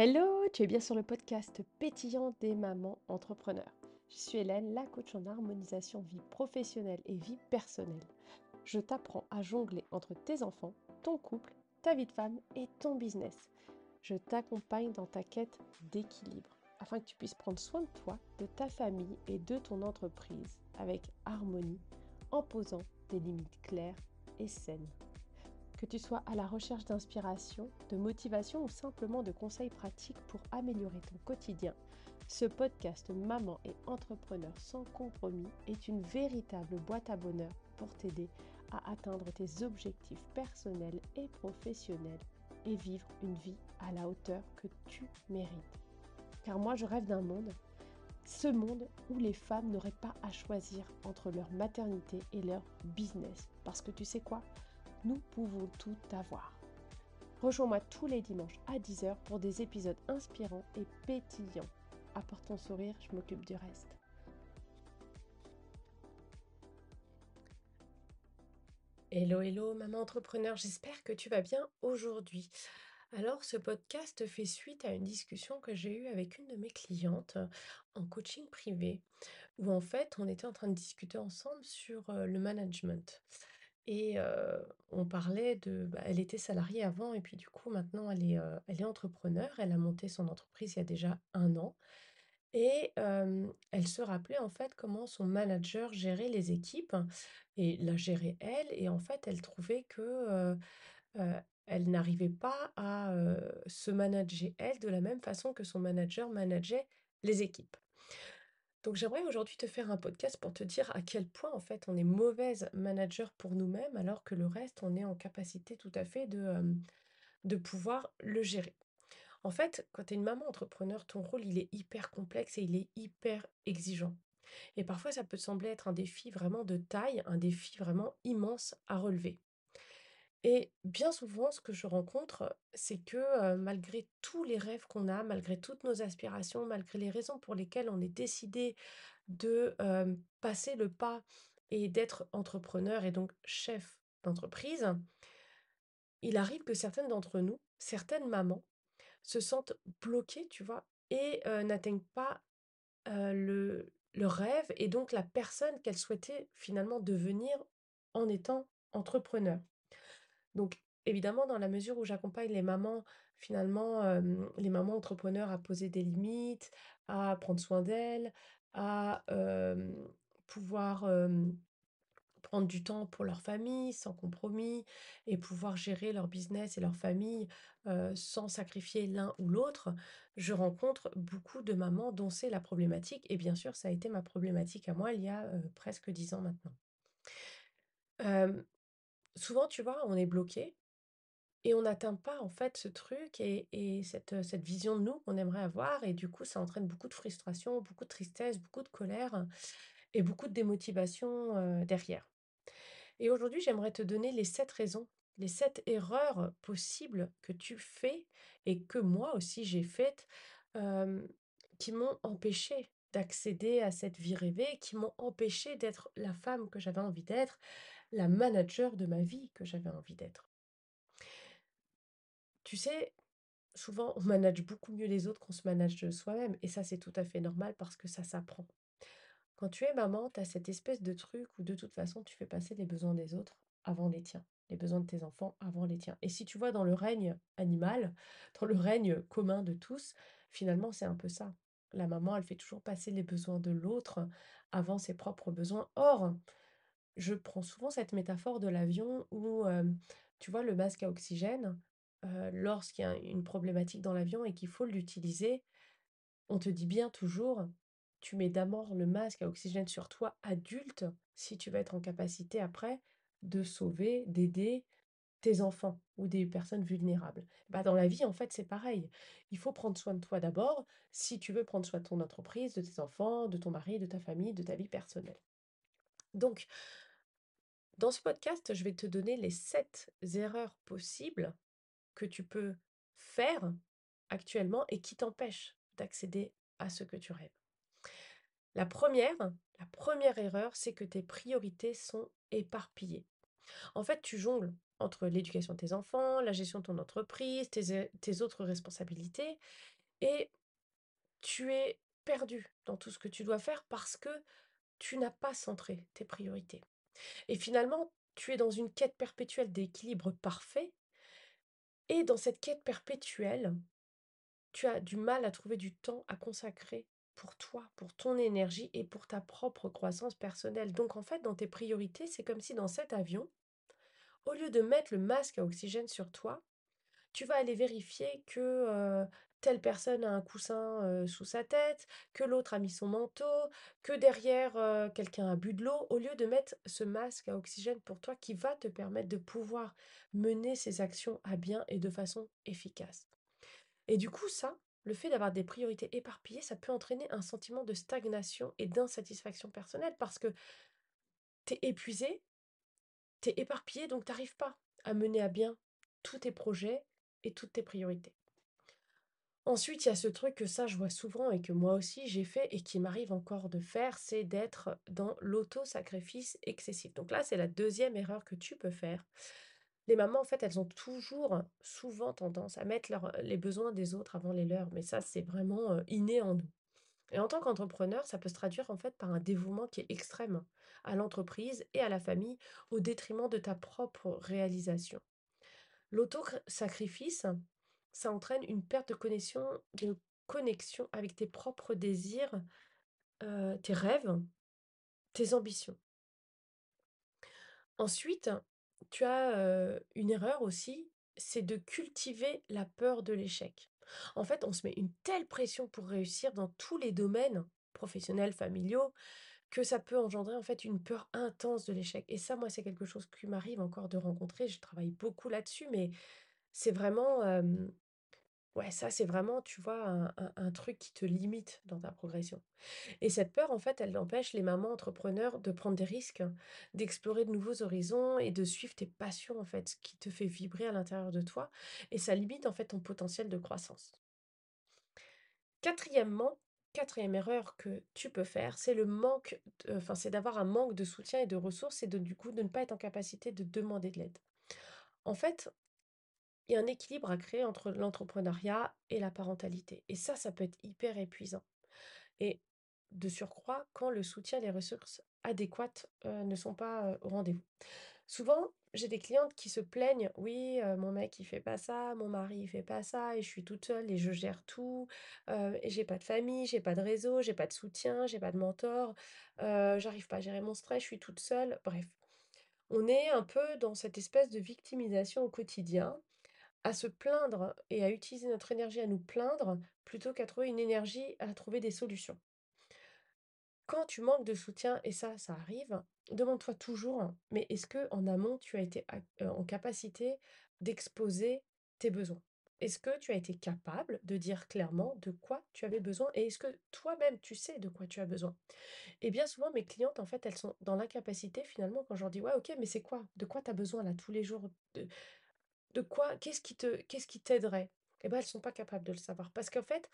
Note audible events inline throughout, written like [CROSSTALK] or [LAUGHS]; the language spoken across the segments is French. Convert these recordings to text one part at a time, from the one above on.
Hello, tu es bien sur le podcast pétillant des mamans entrepreneurs. Je suis Hélène, la coach en harmonisation vie professionnelle et vie personnelle. Je t'apprends à jongler entre tes enfants, ton couple, ta vie de femme et ton business. Je t'accompagne dans ta quête d'équilibre afin que tu puisses prendre soin de toi, de ta famille et de ton entreprise avec harmonie en posant des limites claires et saines. Que tu sois à la recherche d'inspiration, de motivation ou simplement de conseils pratiques pour améliorer ton quotidien, ce podcast Maman et Entrepreneur sans compromis est une véritable boîte à bonheur pour t'aider à atteindre tes objectifs personnels et professionnels et vivre une vie à la hauteur que tu mérites. Car moi je rêve d'un monde, ce monde où les femmes n'auraient pas à choisir entre leur maternité et leur business. Parce que tu sais quoi? Nous pouvons tout avoir. Rejoins-moi tous les dimanches à 10h pour des épisodes inspirants et pétillants. Apporte ton sourire, je m'occupe du reste. Hello, hello, maman entrepreneur, j'espère que tu vas bien aujourd'hui. Alors, ce podcast fait suite à une discussion que j'ai eue avec une de mes clientes en coaching privé, où en fait, on était en train de discuter ensemble sur le management. Et on parlait de bah, elle était salariée avant et puis du coup maintenant elle est, elle est entrepreneur. Elle a monté son entreprise il y a déjà un an et elle se rappelait en fait comment son manager gérait les équipes et la gérait elle et en fait elle trouvait que, elle n'arrivait pas à, se manager elle de la même façon que son manager manageait les équipes. Donc j'aimerais aujourd'hui te faire un podcast pour te dire à quel point en fait on est mauvaise manager pour nous-mêmes alors que le reste on est en capacité tout à fait de, pouvoir le gérer. En fait, quand tu es une maman entrepreneur, ton rôle il est hyper complexe et il est hyper exigeant. Et parfois ça peut sembler être un défi vraiment de taille, un défi vraiment immense à relever. Et bien souvent, ce que je rencontre, c'est que malgré tous les rêves qu'on a, malgré toutes nos aspirations, malgré les raisons pour lesquelles on est décidé de passer le pas et d'être entrepreneur et donc chef d'entreprise, il arrive que certaines d'entre nous, certaines mamans, se sentent bloquées, tu vois, et n'atteignent pas le, le rêve et donc la personne qu'elles souhaitaient finalement devenir en étant entrepreneur. Donc évidemment, dans la mesure où j'accompagne les mamans, finalement, les mamans entrepreneurs à poser des limites, à prendre soin d'elles, à, pouvoir, prendre du temps pour leur famille sans compromis et pouvoir gérer leur business et leur famille, sans sacrifier l'un ou l'autre, je rencontre beaucoup de mamans dont c'est la problématique et bien sûr, ça a été ma problématique à moi il y a, presque 10 ans maintenant. Souvent, tu vois, on est bloqué et on n'atteint pas en fait ce truc et, et cette, cette vision de nous qu'on aimerait avoir. Et du coup, ça entraîne beaucoup de frustration, beaucoup de tristesse, beaucoup de colère et beaucoup de démotivation euh, derrière. Et aujourd'hui, j'aimerais te donner les sept raisons, les sept erreurs possibles que tu fais et que moi aussi j'ai faites euh, qui m'ont empêché d'accéder à cette vie rêvée, qui m'ont empêché d'être la femme que j'avais envie d'être, la manager de ma vie que j'avais envie d'être. Tu sais, souvent on manage beaucoup mieux les autres qu'on se manage soi-même et ça c'est tout à fait normal parce que ça s'apprend. Quand tu es maman, tu as cette espèce de truc où de toute façon tu fais passer les besoins des autres avant les tiens, les besoins de tes enfants avant les tiens. Et si tu vois dans le règne animal, [LAUGHS] dans le règne commun de tous, finalement c'est un peu ça. La maman, elle fait toujours passer les besoins de l'autre avant ses propres besoins. Or, je prends souvent cette métaphore de l'avion où, tu vois, le masque à oxygène, lorsqu'il y a une problématique dans l'avion et qu'il faut l'utiliser, on te dit bien toujours, tu mets d'abord le masque à oxygène sur toi adulte si tu vas être en capacité après de sauver, d'aider tes enfants ou des personnes vulnérables. Bah, dans la vie, en fait, c'est pareil. Il faut prendre soin de toi d'abord si tu veux prendre soin de ton entreprise, de tes enfants, de ton mari, de ta famille, de ta vie personnelle. Donc, dans ce podcast, je vais te donner les sept erreurs possibles que tu peux faire actuellement et qui t'empêchent d'accéder à ce que tu rêves. La première, la première erreur, c'est que tes priorités sont éparpillées. En fait, tu jongles entre l'éducation de tes enfants, la gestion de ton entreprise, tes autres responsabilités et tu es perdu dans tout ce que tu dois faire parce que tu n'as pas centré tes priorités et finalement, tu es dans une quête perpétuelle d'équilibre parfait et dans cette quête perpétuelle, tu as du mal à trouver du temps à consacrer pour toi, pour ton énergie et pour ta propre croissance personnelle. Donc en fait, dans tes priorités, c'est comme si dans cet avion, au lieu de mettre le masque à oxygène sur toi, tu vas aller vérifier que, heu, telle personne a un coussin, sous sa tête, que l'autre a mis son manteau, que derrière, quelqu'un a bu de l'eau, au lieu de mettre ce masque à oxygène pour toi qui va te permettre de pouvoir mener ces actions à bien et de façon efficace. Et du coup ça, le fait d'avoir des priorités éparpillées, ça peut entraîner un sentiment de stagnation et d'insatisfaction personnelle parce que tu es épuisé, tu es éparpillé, donc tu arrives pas à mener à bien tous tes projets et toutes tes priorités. Ensuite, il y a ce truc que ça, je vois souvent et que moi aussi j'ai fait et qui m'arrive encore de faire, c'est d'être dans l'auto-sacrifice excessif. Donc là, c'est la deuxième erreur que tu peux faire. Les mamans, en fait, elles ont toujours, souvent tendance à mettre les besoins des autres avant les leurs, mais ça, c'est vraiment, inné en nous et en tant qu'entrepreneur, ça peut se traduire, en fait, par un dévouement qui est extrême à l'entreprise et à la famille, au détriment de ta propre réalisation. L'auto sacrifice, ça entraîne une perte de connexion de connexion avec tes propres désirs, tes rêves, tes ambitions. Ensuite, tu as, une erreur aussi, c'est de cultiver la peur de l'échec. En fait, on se met une telle pression pour réussir dans tous les domaines, professionnels, familiaux, que ça peut engendrer, en fait, une peur intense de l'échec et ça, moi, c'est quelque chose qui m'arrive encore de rencontrer. Je travaille beaucoup là-dessus, mais c'est vraiment, ouais, ça, c'est vraiment, tu vois, un un truc qui te limite dans ta progression et cette peur, en fait, elle empêche les mamans entrepreneurs de prendre des risques, d'explorer de nouveaux horizons et de suivre tes passions, en fait, ce qui te fait vibrer à l'intérieur de toi et ça limite, en fait, ton potentiel de croissance. Quatrièmement, quatrième erreur que tu peux faire, c'est le manque enfin, c'est d'avoir un manque de soutien et de ressources et de du coup, de ne pas être en capacité de demander de l'aide. En fait, il y a un équilibre à créer entre l'entrepreneuriat et la parentalité et ça, ça peut être hyper épuisant et de surcroît, quand le soutien et les ressources adéquates, heu, ne sont pas, heu, au rendez-vous. Souvent, j'ai des clientes qui se plaignent: «Oui, heu, mon mec, il fait pas ça, mon mari, il fait pas ça et je suis toute seule et je gère tout, et j'ai pas de famille, j'ai pas de réseau, j'ai pas de soutien, j'ai pas de mentor, j'arrive pas à gérer mon stress, je suis toute seule». Bref, on est un peu dans cette espèce de victimisation au quotidien, à se plaindre et à utiliser notre énergie à nous plaindre, plutôt qu'à trouver une énergie à trouver des solutions. Quand tu manques de soutien et ça, ça arrive, demande-toi toujours, mais est-ce qu'en amont, tu as été heu, en capacité d'exposer tes besoins? Est-ce que tu as été capable de dire clairement de quoi tu avais besoin et est-ce que toi-même, tu sais de quoi tu as besoin? Et bien souvent, mes clientes, en fait, elles sont dans l'incapacité finalement quand je leur dis: «Ouais, OK, mais c'est quoi? De quoi tu as besoin là, tous les jours? De quoi? Qu'est-ce qui te qu'est-ce qui t'aiderait?» et ben, elles sont pas capables de le savoir parce qu'en fait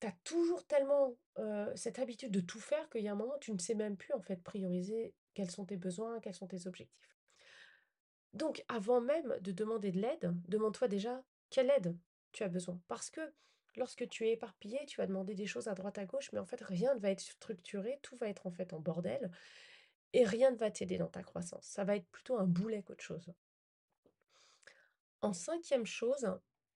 tu as toujours tellement, cette habitude de tout faire qu'il y a un moment, tu ne sais même plus, en fait, prioriser quels sont tes besoins, quels sont tes objectifs. Donc avant même de demander de l'aide, demande-toi déjà quelle aide tu as besoin. Parce que lorsque tu es éparpillé, tu vas demander des choses à droite à gauche, mais en fait, rien ne va être structuré, tout va être en fait en bordel et rien ne va t'aider dans ta croissance. Ça va être plutôt un boulet qu'autre chose. En cinquième chose,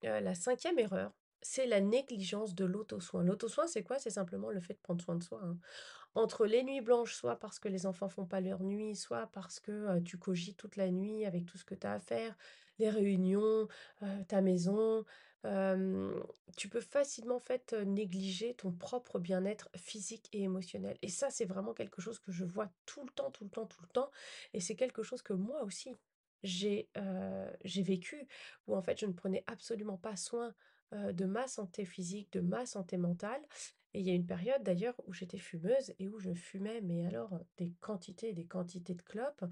la cinquième erreur, c'est la négligence de l'auto-soin. L'auto-soin, c'est quoi? C'est simplement le fait de prendre soin de soi, hein. Entre les nuits blanches, soit parce que les enfants font pas leur nuit, soit parce que, tu cogites toute la nuit avec tout ce que tu as à faire, les réunions, ta maison, tu peux facilement, en fait, négliger ton propre bien-être physique et émotionnel et ça, c'est vraiment quelque chose que je vois tout le temps, tout le temps, tout le temps et c'est quelque chose que moi aussi j'ai, vécu où en fait je ne prenais absolument pas soin, de ma santé physique, de ma santé mentale et il y a une période d'ailleurs où j'étais fumeuse et où je fumais, mais alors, des quantités et des quantités de clopes.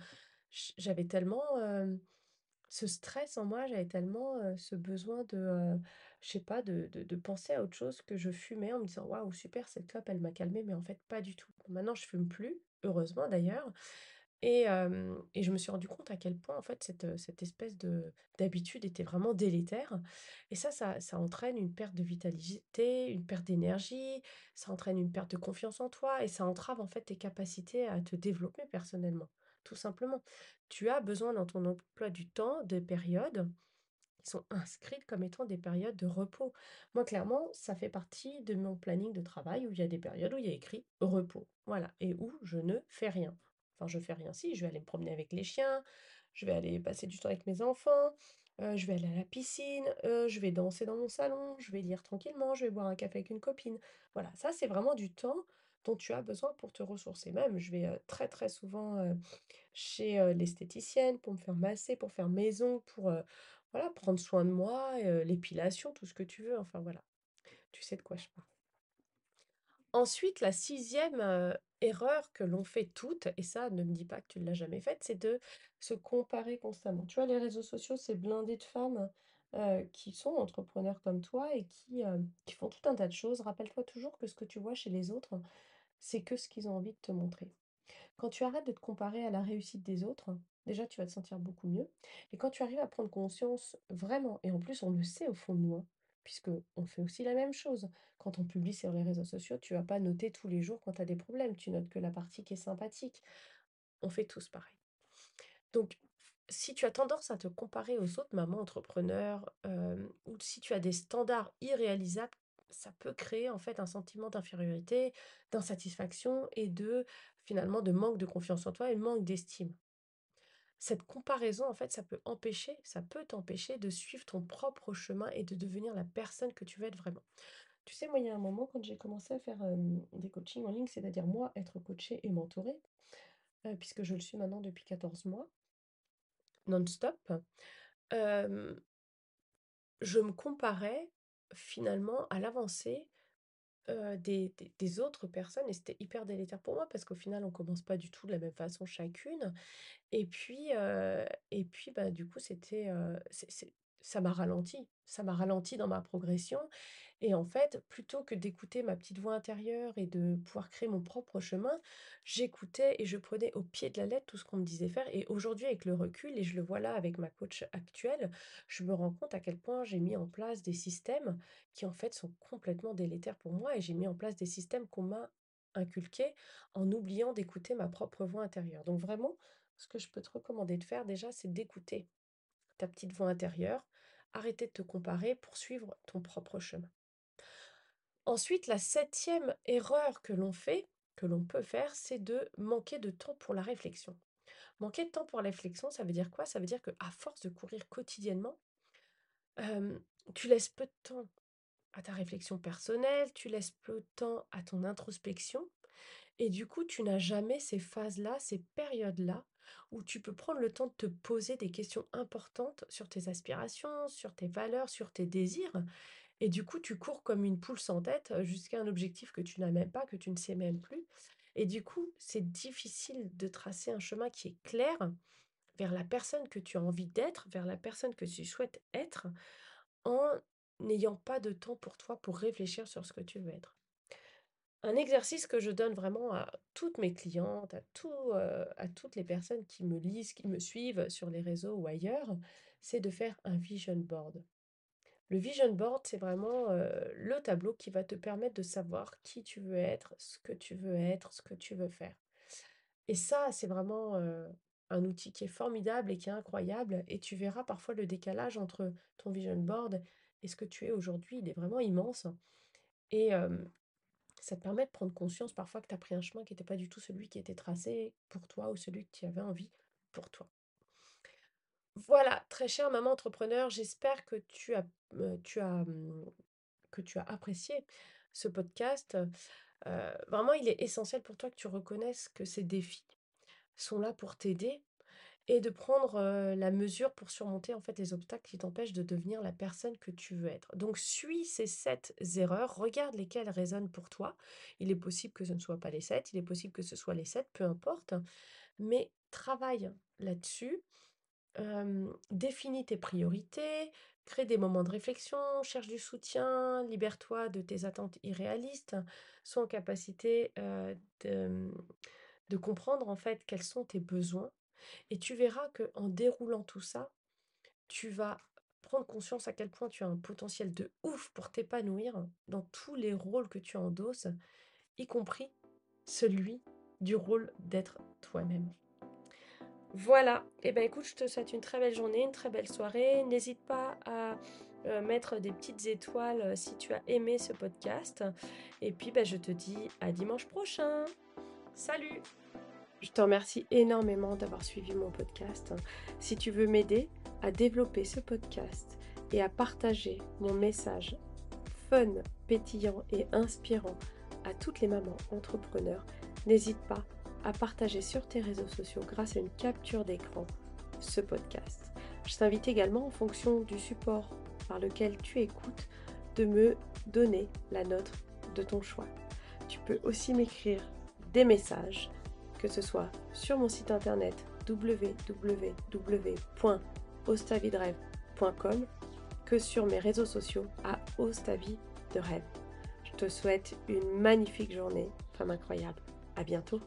J'avais tellement, ce stress en moi, j'avais tellement, ce besoin de, heu, je sais pas, de de de penser à autre chose que je fumais en me disant: «Waouh super, cette clope, elle m'a calmée», mais en fait pas du tout. Maintenant je fume plus, heureusement d'ailleurs, Et je me suis rendu compte à quel point, en fait, cette, cette espèce de d'habitude était vraiment délétère et ça ça ça entraîne une perte de vitalité, une perte d'énergie, ça entraîne une perte de confiance en toi et ça entrave, en fait, tes capacités à te développer personnellement, tout simplement. Tu as besoin dans ton emploi du temps de périodes qui sont inscrites comme étant des périodes de repos. Moi, clairement, ça fait partie de mon planning de travail où il y a des périodes où il y a écrit repos, voilà, et où je ne fais rien. Enfin, je fais rien, si, je vais aller me promener avec les chiens, je vais aller passer du temps avec mes enfants, heu, je vais aller à la piscine, heu, je vais danser dans mon salon, je vais lire tranquillement, je vais boire un café avec une copine. Voilà, ça, c'est vraiment du temps dont tu as besoin pour te ressourcer. Même, je vais, heu, très, très souvent, chez, l'esthéticienne pour me faire masser, pour faire ongles, pour, voilà, prendre soin de moi, l'épilation, tout ce que tu veux, enfin voilà, tu sais de quoi je parle. Ensuite, la sixième erreur que l'on fait toutes, et ça, ne me dis pas que tu ne l'as jamais faite, c'est de se comparer constamment. Tu vois, les réseaux sociaux, c'est blindé de femmes, qui sont entrepreneurs comme toi et qui font tout un tas de choses. Rappelle-toi toujours que ce que tu vois chez les autres, c'est que ce qu'ils ont envie de te montrer. Quand tu arrêtes de te comparer à la réussite des autres, déjà tu vas te sentir beaucoup mieux et quand tu arrives à prendre conscience vraiment et en plus on le sait au fond de nous, hein, puisque on fait aussi la même chose. Quand on publie sur les réseaux sociaux, tu vas pas noter tous les jours quand tu as des problèmes, tu notes que la partie qui est sympathique. On fait tous pareil. Donc si tu as tendance à te comparer aux autres mamans entrepreneurs, hem, ou si tu as des standards irréalisables, ça peut créer en fait un sentiment d'infériorité, d'insatisfaction et de finalement de manque de confiance en toi et manque d'estime. Cette comparaison en fait, ça peut empêcher ça peut t'empêcher de suivre ton propre chemin et de devenir la personne que tu veux être vraiment. Tu sais, moi, il y a un moment quand j'ai commencé à faire, des coachings en ligne, c'est-à-dire moi être coachée et mentorée, puisque je le suis maintenant depuis 14 mois non-stop, je me comparais finalement à l'avancée, heu, des des autres personnes et c'était hyper délétère pour moi parce qu'au final, on commence pas du tout de la même façon chacune. Et puis, heu et puis, bah, du coup, c'était, c'est c'est ça m'a ralenti. Ça m'a ralenti dans ma progression et en fait, plutôt que d'écouter ma petite voix intérieure et de pouvoir créer mon propre chemin, j'écoutais et je prenais au pied de la lettre tout ce qu'on me disait faire et aujourd'hui, avec le recul et je le vois là avec ma coach actuelle, je me rends compte à quel point j'ai mis en place des systèmes qui, en fait, sont complètement délétères pour moi et j'ai mis en place des systèmes qu'on m'a inculqués en oubliant d'écouter ma propre voix intérieure. Donc vraiment, ce que je peux te recommander de faire déjà, c'est d'écouter ta petite voix intérieure, arrêter de te comparer pour suivre ton propre chemin. Ensuite, la septième erreur que l'on fait, que l'on peut faire, c'est de manquer de temps pour la réflexion. Manquer de temps pour la réflexion, ça veut dire quoi? Ça veut dire qu'à force de courir quotidiennement, tu laisses peu de temps à ta réflexion personnelle, tu laisses peu de temps à ton introspection et du coup, tu n'as jamais ces phases-là, ces périodes-là, où tu peux prendre le temps de te poser des questions importantes sur tes aspirations, sur tes valeurs, sur tes désirs et du coup, tu cours comme une poule sans tête, jusqu'à un objectif que tu n'as même pas, que tu ne sais même plus et du coup, c'est difficile de tracer un chemin qui est clair vers la personne que tu as envie d'être, vers la personne que tu souhaites être, en n'ayant pas de temps pour toi, pour réfléchir sur ce que tu veux être. Un exercice que je donne vraiment à toutes mes clientes, à tout, heu, à toutes les personnes qui me lisent, qui me suivent sur les réseaux ou ailleurs, c'est de faire un vision board. Le vision board, c'est vraiment, heu, le tableau qui va te permettre de savoir qui tu veux être, ce que tu veux être, ce que tu veux faire et ça, c'est vraiment, heu, un outil qui est formidable et qui est incroyable et tu verras parfois le décalage entre ton vision board et ce que tu es aujourd'hui, il est vraiment immense et ça te permet de prendre conscience parfois que tu as pris un chemin qui était pas du tout celui qui était tracé pour toi ou celui que tu avais envie pour toi. Voilà, très chère maman entrepreneur, j'espère que tu as, tu as, mmh, que tu as apprécié ce podcast. Vraiment, il est essentiel pour toi que tu reconnaisses que ces défis sont là pour t'aider et de prendre, la mesure pour surmonter, en fait, les obstacles qui t'empêchent de devenir la personne que tu veux être. Donc suis ces 7 erreurs, regarde lesquelles résonnent pour toi. Il est possible que ce ne soit pas les 7, il est possible que ce soit les 7, peu importe, mais travaille là-dessus définis tes priorités, crée des moments de réflexion, cherche du soutien, libère-toi de tes attentes irréalistes, sois en capacité, de, de comprendre en fait quels sont tes besoins et tu verras que en déroulant tout ça, tu vas prendre conscience à quel point tu as un potentiel de ouf pour t'épanouir dans tous les rôles que tu endosses, y compris celui du rôle d'être toi-même. Voilà, et eh ben écoute, je te souhaite une très belle journée, une très belle soirée. N'hésite pas à euh, mettre des petites étoiles euh, si tu as aimé ce podcast. Et puis ben, je te dis à dimanche prochain. Salut Je te remercie énormément d'avoir suivi mon podcast. Si tu veux m'aider à développer ce podcast et à partager mon message fun, pétillant et inspirant à toutes les mamans entrepreneurs, n'hésite pas à partager sur tes réseaux sociaux grâce à une capture d'écran ce podcast. Je t'invite également en fonction du support par lequel tu écoutes de me donner la note de ton choix. Tu peux aussi m'écrire des messages, que ce soit sur mon site internet www.ostavidrêve.com que sur mes réseaux sociaux à Ostavi de rêve. Je te souhaite une magnifique journée, femme incroyable. À bientôt.